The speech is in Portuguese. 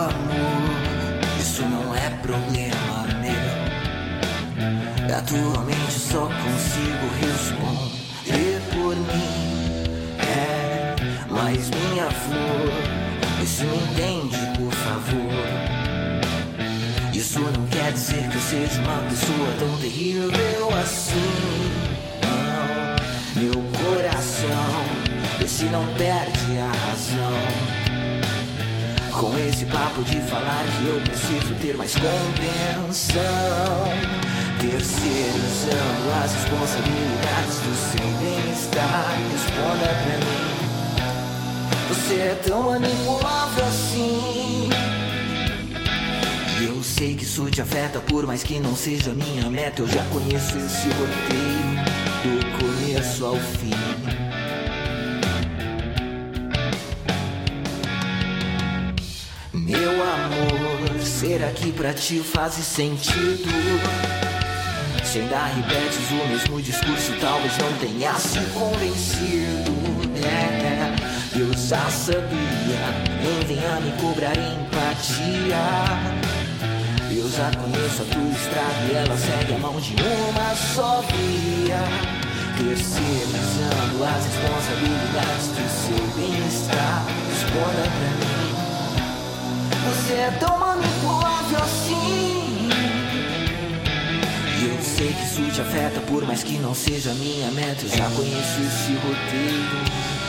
Amor, isso não é problema meu. Atualmente só consigo responder por mim. É, mas minha flor, se me entende, por favor. Isso não quer dizer que eu seja uma pessoa tão terrível assim. Não, meu coração, esse não perde a razão. Com esse papo de falar que eu preciso ter mais compreensão. Terceirizando as responsabilidades do seu bem-estar. Responda pra mim. Você é tão manipulável assim. Eu sei que isso te afeta, por mais que não seja minha meta. Eu já conheço esse roteiro do começo ao fim. Meu amor, ser aqui pra ti faz sentido. Se ainda repetes o mesmo discurso, talvez não tenha se convencido. É, eu já sabia, nem venha me cobrar empatia. Eu já conheço a tua estrada e ela segue a mão de uma só via. Terceirizando as responsabilidades do seu bem-estar. Responda pra mim. Você é tão manipulável assim. E eu sei que isso te afeta, por mais que não seja minha meta. Eu já conheço esse roteiro